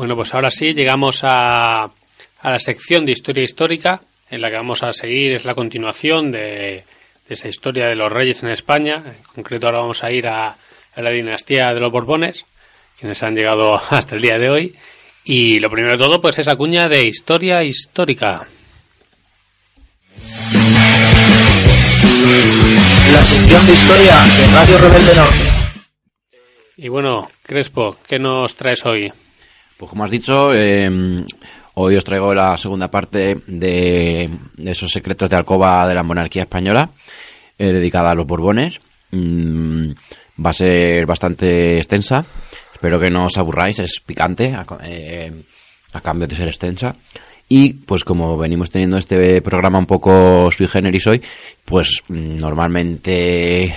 Bueno, pues ahora sí, llegamos a, a la sección de historia histórica, en la que vamos a seguir, es la continuación de, de esa historia de los reyes en España. En concreto, ahora vamos a ir a, a la dinastía de los Borbones, quienes han llegado hasta el día de hoy. Y lo primero de todo, pues esa cuña de historia histórica. La sección de historia de Radio Rebelde Norte. Y bueno, Crespo, ¿qué nos traes hoy? Pues como has dicho, eh, hoy os traigo la segunda parte de, esos secretos de alcoba de la monarquía española, eh, dedicada a los Borbones. Mm, va a ser bastante extensa. Espero que no os aburráis, es picante a, eh, a cambio de ser extensa. Y pues como venimos teniendo este programa un poco sui generis hoy, pues mm, normalmente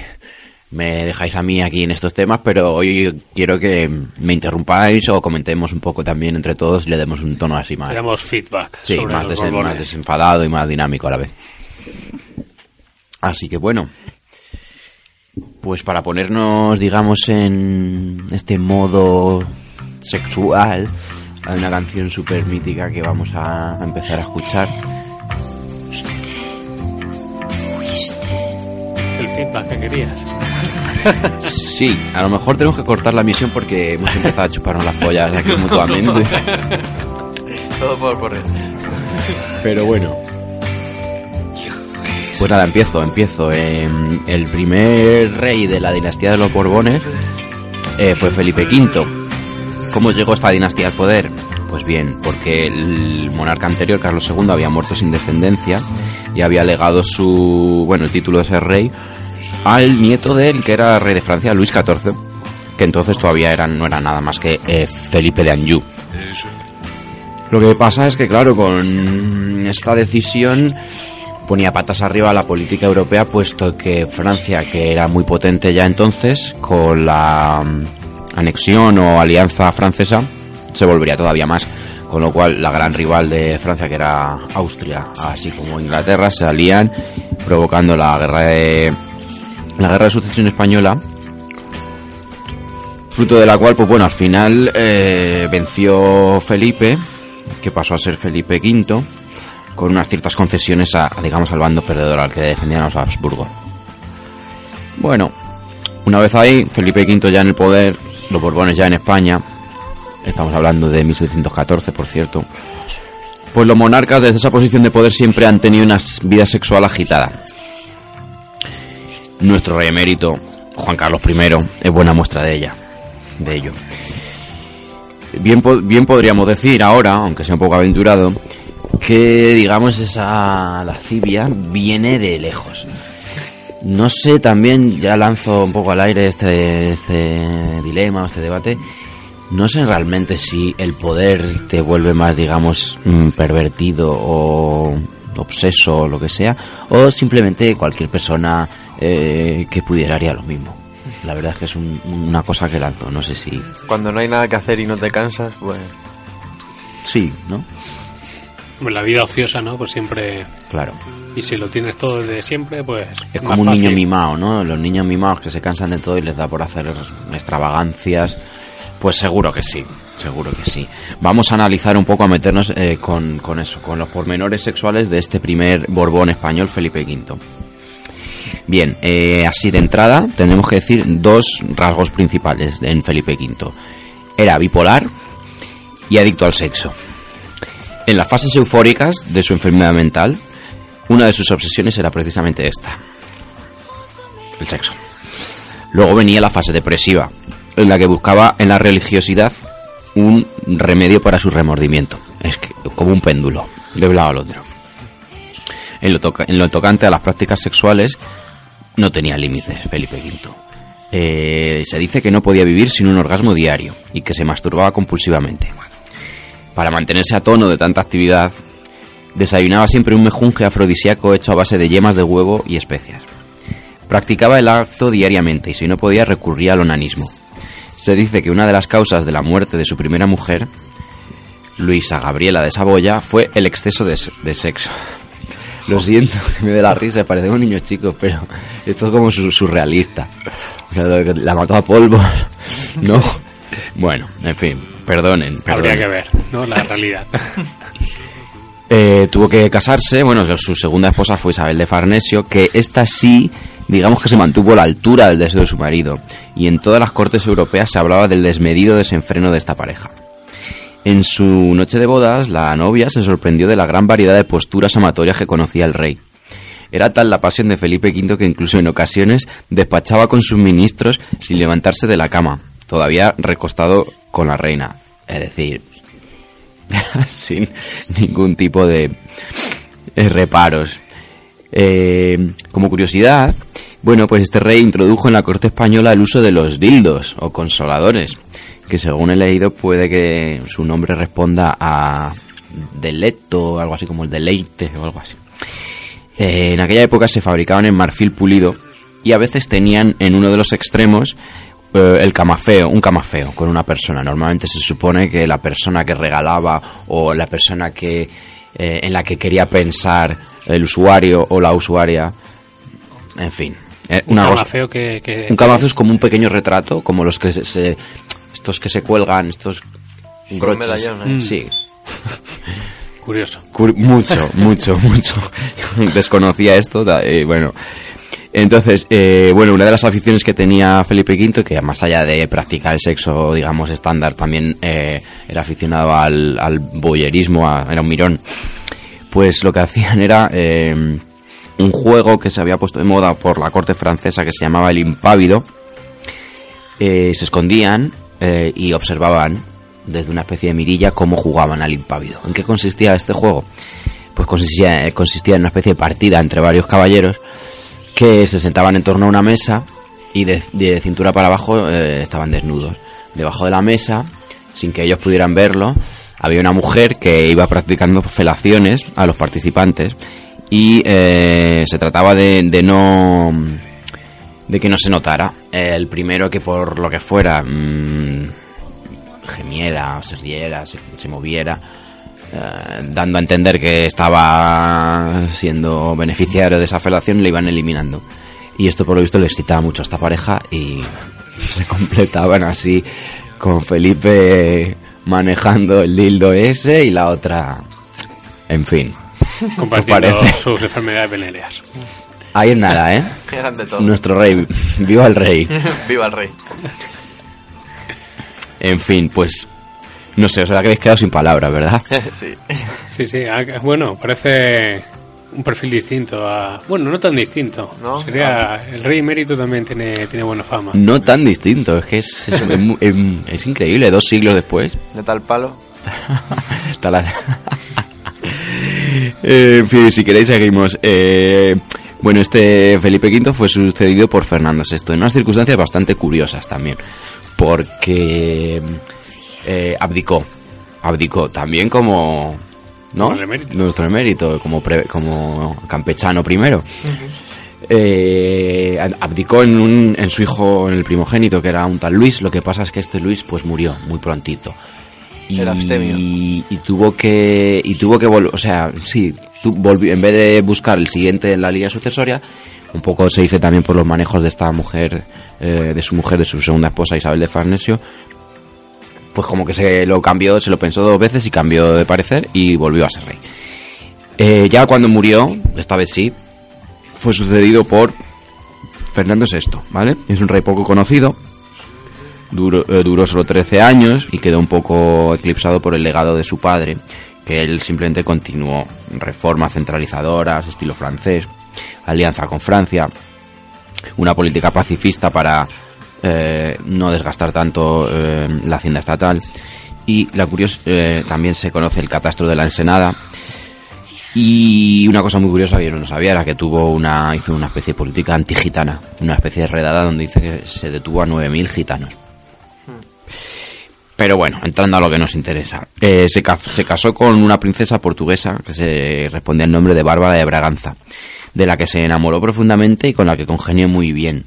me dejáis a mí aquí en estos temas, pero hoy quiero que me interrumpáis o comentemos un poco también entre todos y le demos un tono así más, Tenemos feedback sí, sobre más, los desen- Borbones. más desenfadado y más dinámico a la vez. Así que bueno, pues para ponernos, digamos, en este modo sexual, hay una canción súper mítica que vamos a empezar a escuchar. Es el feedback que querías. Sí, a lo mejor tenemos que cortar la misión porque hemos empezado a chuparnos las pollas aquí mutuamente. Todo por él. Pero bueno. Pues nada, empiezo, empiezo. Eh, el primer rey de la dinastía de los Borbones eh, fue Felipe V. ¿Cómo llegó esta dinastía al poder? Pues bien, porque el monarca anterior, Carlos II, había muerto sin descendencia y había legado su, bueno, el título de ser rey al nieto de él, que era rey de Francia, Luis XIV, que entonces todavía era, no era nada más que eh, Felipe de Anjou. Lo que pasa es que, claro, con esta decisión ponía patas arriba la política europea, puesto que Francia, que era muy potente ya entonces, con la mm, anexión o alianza francesa, se volvería todavía más. Con lo cual, la gran rival de Francia, que era Austria, así como Inglaterra, se alían, provocando la guerra de, la guerra de sucesión española, fruto de la cual, pues bueno, al final eh, venció Felipe, que pasó a ser Felipe V, con unas ciertas concesiones a, digamos, al bando perdedor al que defendían los Habsburgo. Bueno, una vez ahí, Felipe V ya en el poder, los Borbones ya en España, estamos hablando de 1714, por cierto, pues los monarcas desde esa posición de poder siempre han tenido una vida sexual agitada. Nuestro rey emérito, Juan Carlos I, es buena muestra de ella, de ello. Bien, bien podríamos decir ahora, aunque sea un poco aventurado, que digamos esa lascivia viene de lejos. No sé, también ya lanzo un poco al aire este, este dilema, este debate. No sé realmente si el poder te vuelve más, digamos, mm, pervertido o obseso o lo que sea, o simplemente cualquier persona eh, que pudiera haría lo mismo. La verdad es que es un- una cosa que lanzo, no sé si... Cuando no hay nada que hacer y no te cansas, pues Sí, ¿no? Hombre, La vida ociosa, ¿no? Pues siempre... Claro. Y si lo tienes todo desde siempre, pues... Es como un niño mimado, ¿no? Los niños mimados que se cansan de todo y les da por hacer extravagancias. Pues seguro que sí, seguro que sí. Vamos a analizar un poco, a meternos eh, con, con eso, con los pormenores sexuales de este primer Borbón español, Felipe V. Bien, eh, así de entrada tenemos que decir dos rasgos principales en Felipe V. Era bipolar y adicto al sexo. En las fases eufóricas de su enfermedad mental, una de sus obsesiones era precisamente esta, el sexo. Luego venía la fase depresiva, en la que buscaba en la religiosidad un remedio para su remordimiento. Es que, como un péndulo, de un lado al otro. En lo tocante a las prácticas sexuales, no tenía límites Felipe V. Eh, se dice que no podía vivir sin un orgasmo diario y que se masturbaba compulsivamente. para mantenerse a tono de tanta actividad, desayunaba siempre un mejunje afrodisíaco hecho a base de yemas de huevo y especias. Practicaba el acto diariamente y si no podía recurría al onanismo. Se dice que una de las causas de la muerte de su primera mujer, Luisa Gabriela de Saboya, fue el exceso de, de sexo. Lo siento, que me dé la risa, parece un niño chico, pero esto es como su- surrealista. La mató a polvo, ¿no? Bueno, en fin, perdonen. Habría perdonen. que ver, ¿no? La realidad. Eh, tuvo que casarse, bueno, su segunda esposa fue Isabel de Farnesio, que esta sí, digamos que se mantuvo a la altura del deseo de su marido, y en todas las cortes europeas se hablaba del desmedido desenfreno de esta pareja. En su noche de bodas, la novia se sorprendió de la gran variedad de posturas amatorias que conocía el rey. Era tal la pasión de Felipe V que incluso en ocasiones despachaba con sus ministros sin levantarse de la cama, todavía recostado con la reina. Es decir, sin ningún tipo de eh, reparos. Eh, como curiosidad, bueno, pues este rey introdujo en la corte española el uso de los dildos o consoladores, que según he leído puede que su nombre responda a deleto, algo así como el deleite o algo así. Eh, en aquella época se fabricaban en marfil pulido y a veces tenían en uno de los extremos eh, el camafeo, un camafeo con una persona. Normalmente se supone que la persona que regalaba o la persona que eh, en la que quería pensar el usuario o la usuaria, en fin, eh, una Un cosa- feo que, que- un camafeo es como un pequeño retrato, como los que se, se- estos que se cuelgan, estos broches. medallón, ¿eh? Sí, Curioso. Cur- mucho, mucho, mucho. Desconocía esto, da- eh, bueno. Entonces, eh, bueno, una de las aficiones que tenía Felipe V, que más allá de practicar el sexo, digamos, estándar, también eh, era aficionado al, al boyerismo, a- era un mirón, pues lo que hacían era eh, un juego que se había puesto de moda por la corte francesa que se llamaba el impávido. Eh, se escondían eh, y observaban desde una especie de mirilla cómo jugaban al impávido. ¿En qué consistía este juego? Pues consistía, eh, consistía en una especie de partida entre varios caballeros que se sentaban en torno a una mesa y de, cintura para abajo eh, estaban desnudos. Debajo de la mesa, sin que ellos pudieran verlo, había una mujer que iba practicando felaciones a los participantes y se trataba de, de no de que no se notara. El primero que por lo que fuera mm, gemiera, se riera, se, se moviera, eh, dando a entender que estaba siendo beneficiario de esa felación, le iban eliminando. Y esto por lo visto le excitaba mucho a esta pareja y se completaban así con Felipe manejando el dildo ese y la otra, en fin. Compartiendo sus enfermedades venéreas. Ahí es nada, ¿eh? Todo. Nuestro rey, viva el rey. Viva el rey. En fin, pues no sé, os habéis quedado sin palabras, ¿verdad? sí. Sí, sí. ah, Bueno, parece un perfil distinto a... Bueno, no tan distinto. ¿No? Sería... El rey emérito también tiene, tiene buena fama. No tan distinto, es que es, es, es mu- es increíble, dos siglos después. De tal palo. Está la- Eh, en fin, si queréis seguimos. Eh, bueno, este Felipe V fue sucedido por Fernando VI en unas circunstancias bastante curiosas también, porque eh, abdicó, abdicó también como, ¿no? Emérito. Nuestro emérito, como pre- como campechano primero. Eh, ab- abdicó en, un- en su hijo, en el primogénito, que era un tal Luis. Lo que pasa es que este Luis, pues murió muy prontito. Y, Era abstemio. y tuvo que y tuvo que volver, o sea, sí, tu- volvió, en vez de buscar el siguiente en la línea sucesoria, un poco se dice también por los manejos de esta mujer, eh, de su mujer, de su segunda esposa Isabel de Farnesio, pues como que se lo cambió, se lo pensó dos veces y cambió de parecer y volvió a ser rey. Eh, ya cuando murió, esta vez sí, fue sucedido por Fernando VI, ¿vale? Es un rey poco conocido, duró, eh, duró solo 13 años y quedó un poco eclipsado por el legado de su padre, que él simplemente continuó reformas centralizadoras, estilo francés, alianza con Francia, una política pacifista para eh, no desgastar tanto eh, la hacienda estatal y la curiosa eh, también se conoce el catastro de la Ensenada y una cosa muy curiosa que yo no sabía era que tuvo una hizo una especie de política antigitana, una especie de redada donde dice que se detuvo a 9000 gitanos. Pero bueno, entrando a lo que nos interesa. Eh, se, ca- se casó con una princesa portuguesa que se respondía al nombre de Bárbara de Braganza, de la que se enamoró profundamente y con la que congenió muy bien.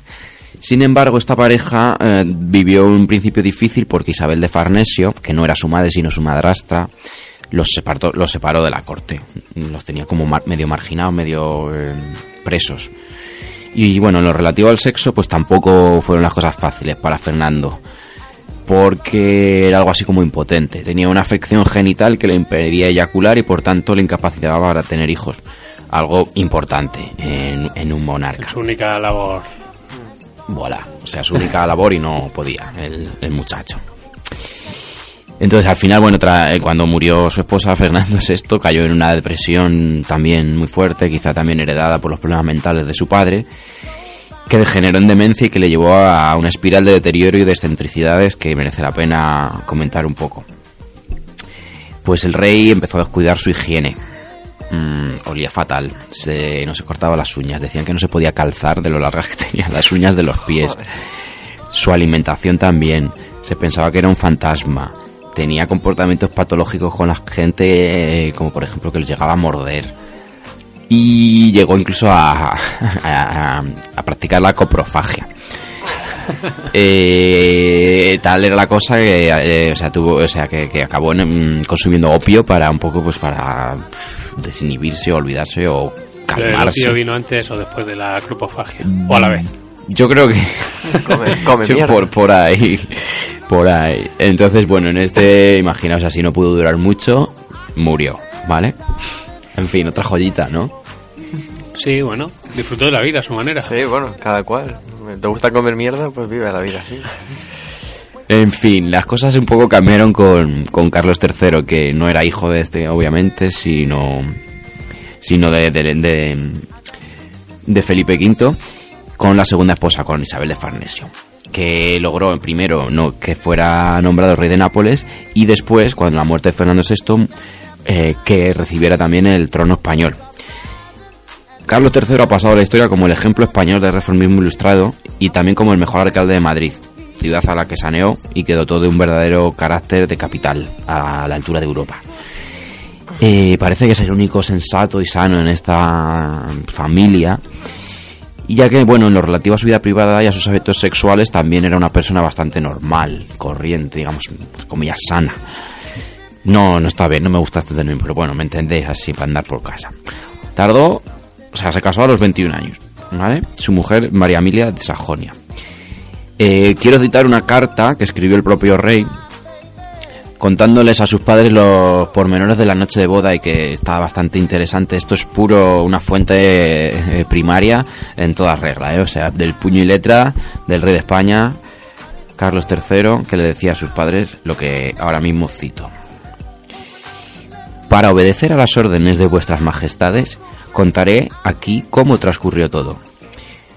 Sin embargo, esta pareja eh, vivió un principio difícil porque Isabel de Farnesio, que no era su madre sino su madrastra, los separó, los separó de la corte. Los tenía como medio marginados, medio eh, presos. Y bueno, en lo relativo al sexo, pues tampoco fueron las cosas fáciles para Fernando. Porque era algo así como impotente. Tenía una afección genital que le impedía eyacular y por tanto le incapacitaba para tener hijos. Algo importante en, en un monarca. Su única labor. Voilà. O sea, su única labor y no podía el, el muchacho. Entonces, al final, bueno, tra- eh, cuando murió su esposa, Fernando VI cayó en una depresión también muy fuerte, quizá también heredada por los problemas mentales de su padre, que degeneró en demencia y que le llevó a una espiral de deterioro y de excentricidades que merece la pena comentar un poco. Pues el rey empezó a descuidar su higiene. Mm, olía fatal, se, no se cortaba las uñas, decían que no se podía calzar de lo largas que tenían las uñas de los pies. Su alimentación también, se pensaba que era un fantasma. Tenía comportamientos patológicos con la gente, eh, como por ejemplo que les llegaba a morder. Y llegó incluso a, a- a- a practicar la coprofagia. Eh, tal era la cosa que, eh, o sea, tuvo, o sea, que, que acabó en, mm, consumiendo opio para un poco, pues, para desinhibirse, olvidarse o Pero ¿El calmarse. opio vino antes o después de la cropofagia? ¿O a la vez? Yo creo que Come, come Sí, mierda. por, por ahí, por ahí. Entonces, bueno, en este, imaginaos así, no pudo durar mucho, murió, ¿vale? En fin, otra joyita, ¿no? Sí, bueno, disfrutó de la vida a su manera. Sí, bueno, cada cual. ¿Te gusta comer mierda? Pues vive la vida así. En fin, las cosas un poco cambiaron con, con Carlos III, que no era hijo de este, obviamente, sino, sino de, de, de, de Felipe V, con la segunda esposa, con Isabel de Farnesio, que logró primero no, que fuera nombrado rey de Nápoles y después, cuando la muerte de Fernando VI, eh, que recibiera también el trono español. Carlos III ha pasado a la historia como el ejemplo español de reformismo ilustrado y también como el mejor alcalde de Madrid, ciudad a la que saneó y que dotó de un verdadero carácter de capital a la altura de Europa. Eh, parece que es el único sensato y sano en esta familia, ya que, bueno, en lo relativo a su vida privada y a sus hábitos sexuales también era una persona bastante normal, corriente, digamos, comillas, sana. No, no está bien, no me gusta este término, pero bueno, me entendéis así para andar por casa. Tardó, o sea, se casó a los 21 años, ¿vale? Su mujer, María Emilia de Sajonia. Eh, quiero citar una carta que escribió el propio rey contándoles a sus padres los pormenores de la noche de boda y que está bastante interesante. Esto es puro una fuente eh, primaria en toda regla, ¿eh? o sea, del puño y letra del rey de España, Carlos III, que le decía a sus padres lo que ahora mismo cito. Para obedecer a las órdenes de vuestras majestades, contaré aquí cómo transcurrió todo.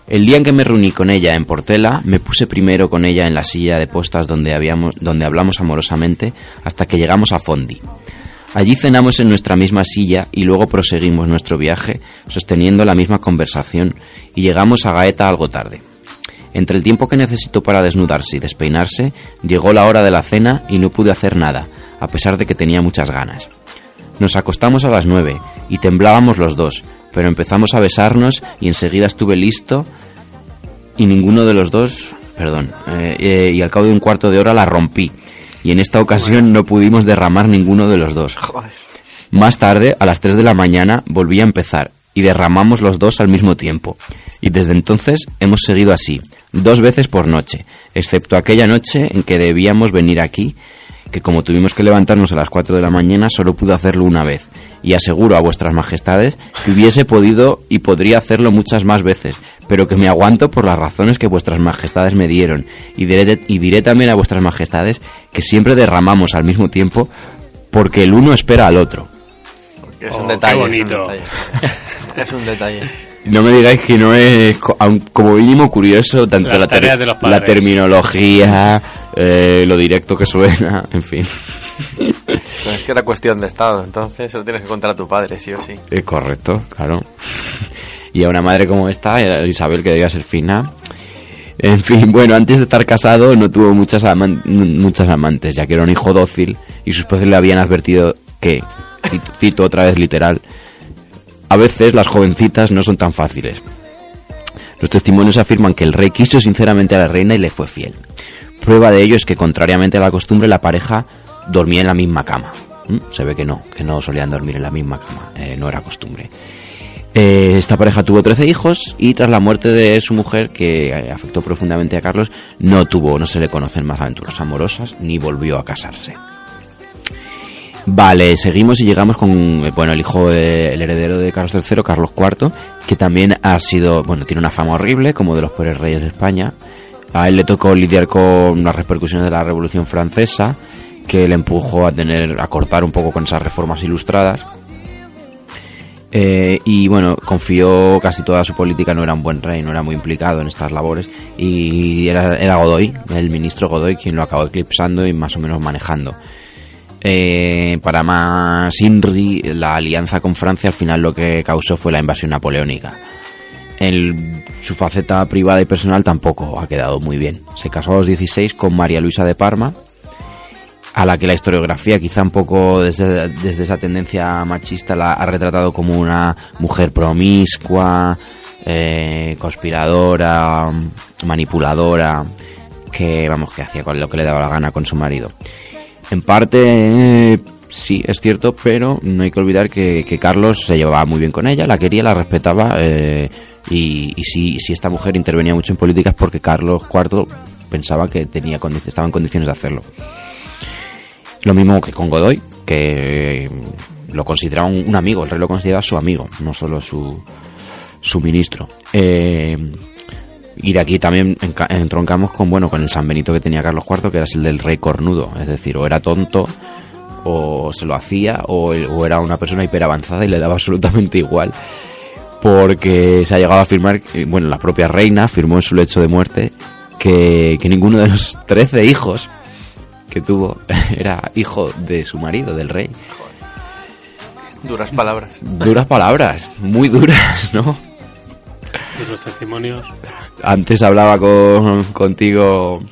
El día en que me reuní con ella en Portela, me puse primero con ella en la silla de postas donde, donde hablamos amorosamente hasta que llegamos a Fondi. Allí cenamos en nuestra misma silla y luego proseguimos nuestro viaje sosteniendo la misma conversación y llegamos a Gaeta algo tarde. Entre el tiempo que necesitó para desnudarse y despeinarse, llegó la hora de la cena y no pude hacer nada, a pesar de que tenía muchas ganas. Nos acostamos a las nueve y temblábamos los dos, pero empezamos a besarnos y enseguida estuve listo y ninguno de los dos, perdón, eh, eh, y al cabo de un cuarto de hora la rompí y en esta ocasión no pudimos derramar ninguno de los dos. Más tarde, a las 3 de la mañana, volví a empezar y derramamos los dos al mismo tiempo. Y desde entonces hemos seguido así, dos veces por noche, excepto aquella noche en que debíamos venir aquí, que como tuvimos que levantarnos a las 4 de la mañana, solo pude hacerlo una vez. Y aseguro a vuestras majestades que hubiese podido y podría hacerlo muchas más veces, pero que me aguanto por las razones que vuestras majestades me dieron. Y diré, y diré también a vuestras majestades que siempre derramamos al mismo tiempo porque el uno espera al otro. Es Oh, un qué detalle. bonito. Es un detalle. Es un detalle. No me digáis que no es como mínimo curioso tanto la, ter- tareas de los la padres. terminología, eh, lo directo que suena, en fin. No, es que era cuestión de estado, entonces se lo tienes que contar a tu padre, sí o sí. Es correcto, claro. Y a una madre como esta, eh, Isabel, que debía ser fina, En fin, bueno, antes de estar casado no tuvo muchas, aman- muchas amantes, ya que era un hijo dócil y sus padres le habían advertido que, cito- cito otra vez literal, a veces las jovencitas no son tan fáciles. Los testimonios afirman que el rey quiso sinceramente a la reina y le fue fiel. Prueba de ello es que, contrariamente a la costumbre, la pareja dormía en la misma cama. ¿Mm? Se ve que no, que no solían dormir en la misma cama, eh, no era costumbre. Eh, esta pareja tuvo 13 hijos y tras la muerte de su mujer, que eh, afectó profundamente a Carlos, no tuvo, no se le conocen más aventuras amorosas ni volvió a casarse. Vale, seguimos y llegamos con, eh, bueno, el hijo, el heredero de Carlos III, Carlos IV, que también ha sido, bueno, tiene una fama horrible como de los peores reyes de España. A él le tocó lidiar con las repercusiones de la Revolución Francesa, que le empujó a tener, a cortar un poco con esas reformas ilustradas. Eh, y bueno, confió casi toda su política, no era un buen rey, no era muy implicado en estas labores. Y era, era Godoy, el ministro Godoy, quien lo acabó eclipsando y más o menos manejando. Eh, para más Inri, la alianza con Francia al final lo que causó fue la invasión napoleónica. En su faceta privada y personal tampoco ha quedado muy bien. Se casó a los 16 con María Luisa de Parma, a la que la historiografía, quizá un poco desde, desde esa tendencia machista, la ha retratado como una mujer promiscua, eh, conspiradora, manipuladora, que vamos, que hacía con lo que le daba la gana con su marido. En parte, eh, sí, es cierto, pero no hay que olvidar que, que Carlos se llevaba muy bien con ella, la quería, la respetaba, eh, y, y si, si esta mujer intervenía mucho en políticas porque Carlos IV pensaba que tenía estaba en condiciones de hacerlo. Lo mismo que con Godoy, que lo consideraba un, amigo, el rey lo consideraba su amigo, no solo su, su ministro. Eh, y de aquí también entroncamos con bueno con el San Benito que tenía Carlos IV, que era el del rey cornudo, es decir, o era tonto o se lo hacía o, o era una persona hiperavanzada y le daba absolutamente igual. Porque se ha llegado a afirmar, que, bueno, la propia reina afirmó en su lecho de muerte que, que ninguno de los 13 hijos que tuvo era hijo de su marido, del rey. Duras palabras. Duras palabras, muy duras, ¿no? Esos testimonios. Antes hablaba con, contigo,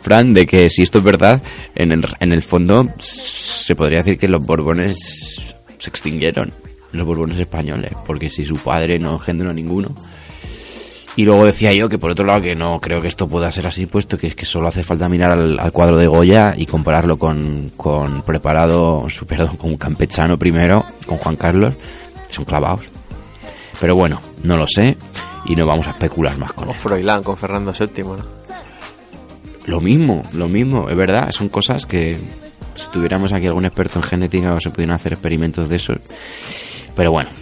Fran, de que si esto es verdad, en el, en el fondo se podría decir que los Borbones se extinguieron, los Borbones españoles, porque si su padre no engendró ninguno. Y luego decía yo que por otro lado que no creo que esto pueda ser así, puesto que es que solo hace falta mirar al, al cuadro de Goya y compararlo con, con preparado, su- perdón, con Campechano primero, con Juan Carlos, son clavados. Pero bueno, no lo sé y no vamos a especular más con O eso. Froilán con Fernando VII, ¿no? Lo mismo, lo mismo, es verdad, son cosas que si tuviéramos aquí algún experto en genética o se pudieran hacer experimentos de eso. Pero bueno.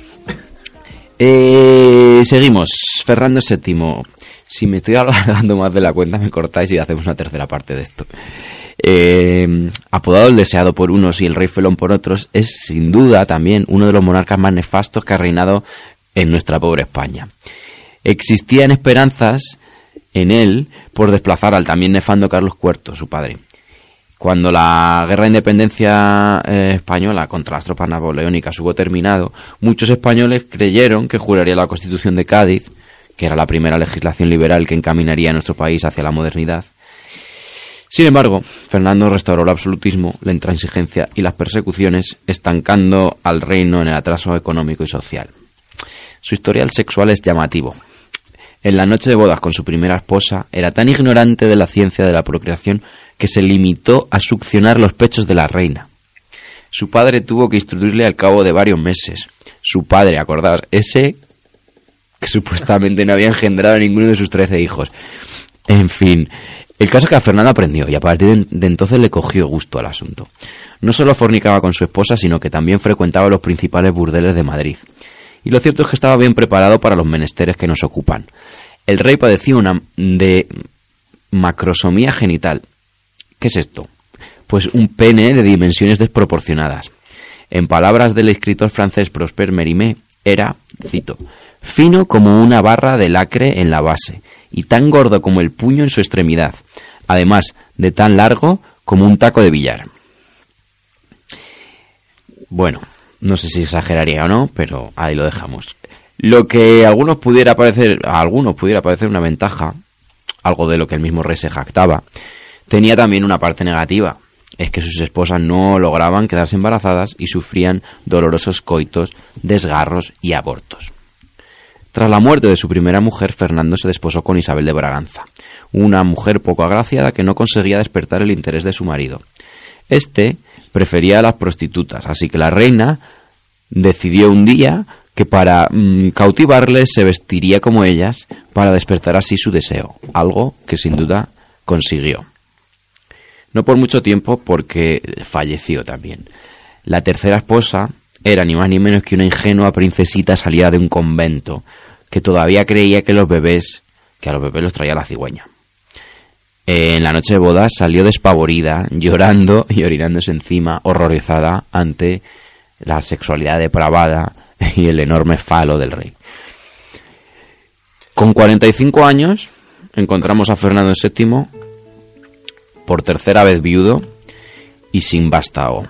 Eh, seguimos. Fernando VII. Si me estoy alargando más de la cuenta, me cortáis y hacemos una tercera parte de esto. Eh, apodado el deseado por unos y el rey felón por otros, es sin duda también uno de los monarcas más nefastos que ha reinado en nuestra pobre España. Existían esperanzas en él por desplazar al también nefando Carlos IV, su padre. Cuando la guerra de independencia eh, española contra las tropas napoleónicas hubo terminado, muchos españoles creyeron que juraría la Constitución de Cádiz, que era la primera legislación liberal que encaminaría a nuestro país hacia la modernidad. Sin embargo, Fernando restauró el absolutismo, la intransigencia y las persecuciones, estancando al reino en el atraso económico y social. Su historial sexual es llamativo. En la noche de bodas con su primera esposa, era tan ignorante de la ciencia de la procreación que se limitó a succionar los pechos de la reina. Su padre tuvo que instruirle al cabo de varios meses. Su padre, acordaos, ese que supuestamente no había engendrado a ninguno de sus trece hijos. En fin, el caso es que a Fernando aprendió y a partir de- entonces le cogió gusto al asunto. No solo fornicaba con su esposa, sino que también frecuentaba los principales burdeles de Madrid. Y lo cierto es que estaba bien preparado para los menesteres que nos ocupan. El rey padecía una de macrosomía genital. ¿Qué es esto? Pues un pene de dimensiones desproporcionadas. En palabras del escritor francés Prosper Mérimée, era, cito, fino como una barra de lacre en la base y tan gordo como el puño en su extremidad, además de tan largo como un taco de billar. Bueno, no sé si exageraría o no, pero ahí lo dejamos. Lo que a algunos pudiera parecer, a algunos pudiera parecer una ventaja, algo de lo que el mismo rey se jactaba, tenía también una parte negativa, es que sus esposas no lograban quedarse embarazadas y sufrían dolorosos coitos, desgarros y abortos. Tras la muerte de su primera mujer, Fernando se desposó con Isabel de Braganza, una mujer poco agraciada que no conseguía despertar el interés de su marido. Este prefería a las prostitutas, así que la reina decidió un día que para mm, cautivarles se vestiría como ellas para despertar así su deseo, algo que sin duda consiguió. No por mucho tiempo porque falleció también. La tercera esposa era ni más ni menos que una ingenua princesita salida de un convento que todavía creía que los bebés, que a los bebés los traía la cigüeña. En la noche de boda salió despavorida, llorando y orinándose encima, horrorizada ante la sexualidad depravada y el enorme falo del rey. Con 45 años encontramos a Fernando VII por tercera vez viudo y sin vástago.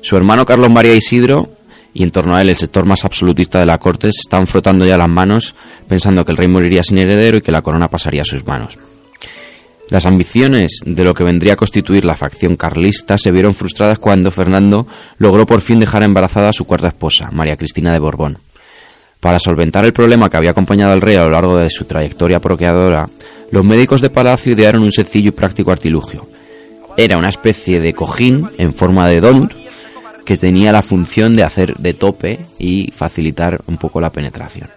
Su hermano Carlos María Isidro y en torno a él el sector más absolutista de la corte se están frotando ya las manos pensando que el rey moriría sin heredero y que la corona pasaría a sus manos. Las ambiciones de lo que vendría a constituir la facción carlista se vieron frustradas cuando Fernando logró por fin dejar embarazada a su cuarta esposa, María Cristina de Borbón. Para solventar el problema que había acompañado al rey a lo largo de su trayectoria procreadora, los médicos de palacio idearon un sencillo y práctico artilugio. Era una especie de cojín en forma de don que tenía la función de hacer de tope y facilitar un poco la penetración.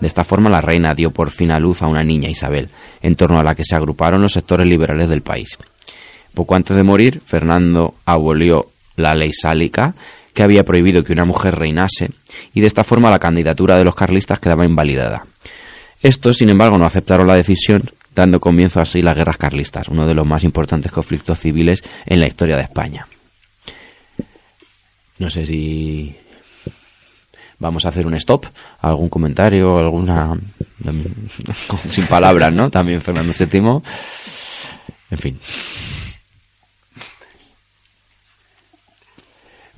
De esta forma la reina dio por fin a luz a una niña, Isabel, en torno a la que se agruparon los sectores liberales del país. Poco antes de morir, Fernando abolió la ley sálica que había prohibido que una mujer reinase y de esta forma la candidatura de los carlistas quedaba invalidada. Estos, sin embargo, no aceptaron la decisión, dando comienzo así las guerras carlistas, uno de los más importantes conflictos civiles en la historia de España. No sé si vamos a hacer un stop, algún comentario, alguna sin palabras, ¿no? También Fernando VII. En fin.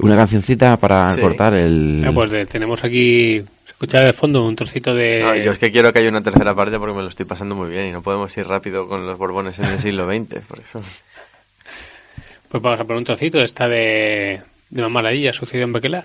Una cancioncita para Sí. cortar el Ah, pues de- tenemos aquí, se escucha de fondo un trocito de... No, yo es que quiero que haya una tercera parte porque me lo estoy pasando muy bien y no podemos ir rápido con los Borbones en el siglo XX, por eso. Pues vamos a poner un trocito de esta de, de Mamaladilla, sucedió en Bequelar.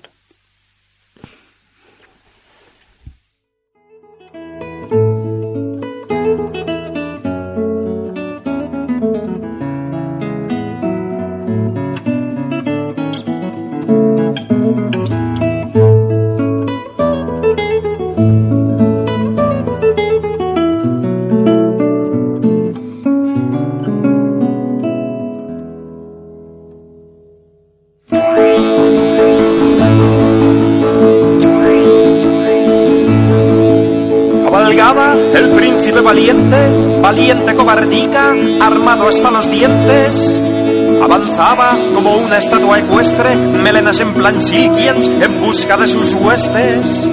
Armado hasta los dientes. Avanzaba como una estatua ecuestre, melenas en plan silkiens, en busca de sus huestes.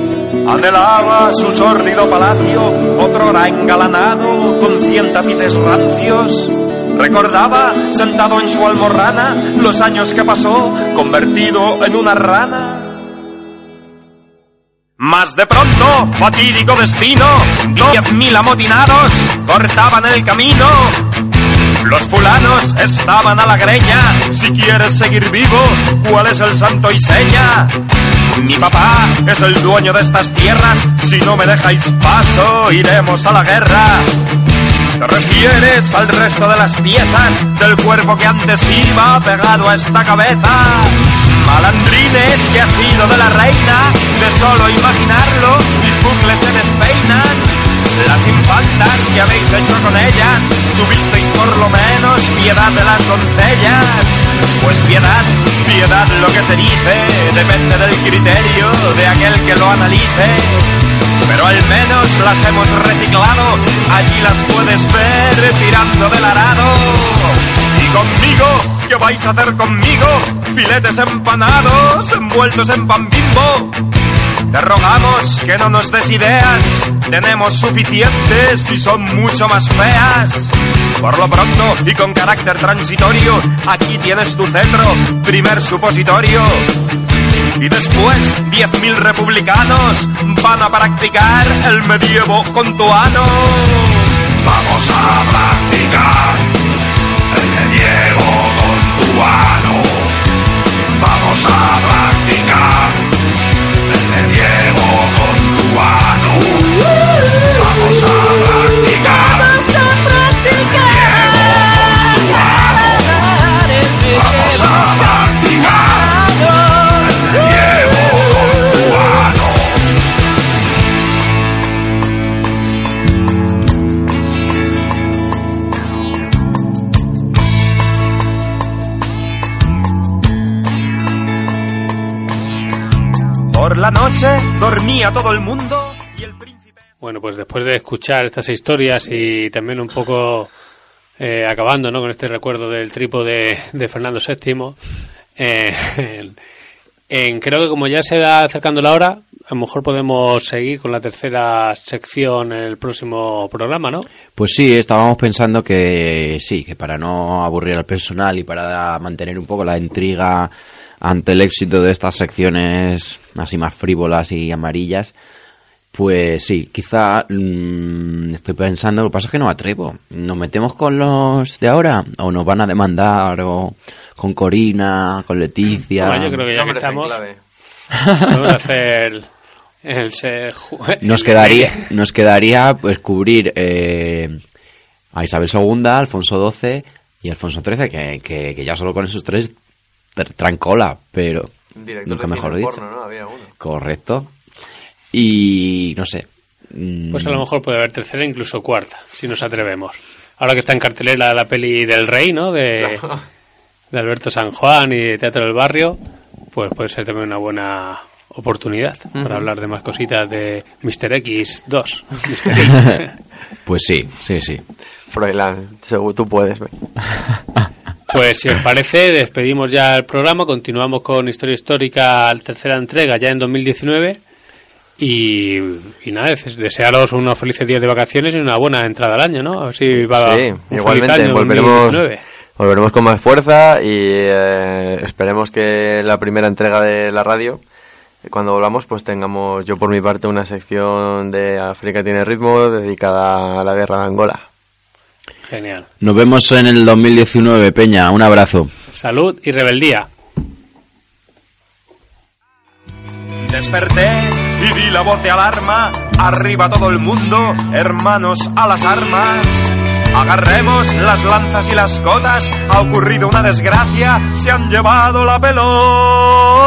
Anhelaba su sórdido palacio, otrora engalanado, con cien tapices rancios. Recordaba, sentado en su almorrana, los años que pasó, convertido en una rana. Mas de pronto, fatídico destino, diez mil amotinados cortaban el camino. Los fulanos estaban a la greña, si quieres seguir vivo, ¿cuál es el santo y seña? Mi papá es el dueño de estas tierras, si no me dejáis paso, iremos a la guerra. ¿Te refieres al resto de las piezas del cuerpo que antes iba pegado a esta cabeza? Malandrines que ha sido de la reina, de solo imaginarlo, mis bucles se despeinan. Las infantas que habéis hecho con ellas, tuvisteis por lo menos piedad de las doncellas. Pues piedad, piedad lo que se dice, depende del criterio de aquel que lo analice. Pero al menos las hemos reciclado, allí las puedes ver tirando del arado. Y conmigo, ¿qué vais a hacer conmigo? Filetes empanados, envueltos en pan bimbo. Te rogamos que no nos des ideas, tenemos suficientes y son mucho más feas. Por lo pronto y con carácter transitorio, aquí tienes tu centro, primer supositorio. Y después, 10.000 republicanos van a practicar el medievo con tu ano. Vamos a practicar Vamos a practicar noche dormía todo el mundo y el príncipe... Bueno, pues después de escuchar estas historias y también un poco eh, acabando ¿no? con este recuerdo del trípode de Fernando VII, eh, en- en- creo que como ya se va acercando la hora, a lo mejor podemos seguir con la tercera sección en el próximo programa, ¿no? Pues sí, estábamos pensando que sí, que para no aburrir al personal y para mantener un poco la intriga ante el éxito de estas secciones así más frívolas y amarillas, pues sí, quizá mm, estoy pensando, lo que pasa es que no atrevo. ¿Nos metemos con los de ahora? ¿O nos van a demandar? ¿O con Corina? ¿Con Leticia? Bueno, yo creo que ya que estamos, clave. podemos hacer el Nos quedaría, nos quedaría pues cubrir eh, a Isabel II, Alfonso XII y Alfonso XIII, que, que, que ya solo con esos tres tr- traen cola, pero Director nunca de mejor cine dicho. porno, ¿no? Había uno. Correcto. Y no sé. mm, Pues a lo mejor puede haber tercera, incluso cuarta, si nos atrevemos. Ahora que está en cartelera la peli del Rey, ¿no? De, Claro. de Alberto San Juan y de Teatro del Barrio, pues puede ser también una buena oportunidad para hablar de más cositas de Mr. X 2. Mr. X. Pues sí, sí, sí. Froilán, seguro tú puedes. Pues si os parece, despedimos ya el programa, continuamos con Historia Histórica, tercera entrega ya en 2019. Y, y nada, des- desearos unos felices días de vacaciones y una buena entrada al año, ¿no? A ver si va Sí, un feliz igualmente, año volveremos, 2019. volveremos con más fuerza y eh, esperemos que la primera entrega de la radio, cuando volvamos, pues tengamos yo por mi parte una sección de África tiene ritmo dedicada a la guerra de Angola. Genial. Nos vemos en el 2019, Peña. Un abrazo. Salud y rebeldía. Desperté y di la voz de alarma. Arriba todo el mundo, hermanos a las armas. Agarremos las lanzas y las cotas. Ha ocurrido una desgracia, se han llevado la pelota.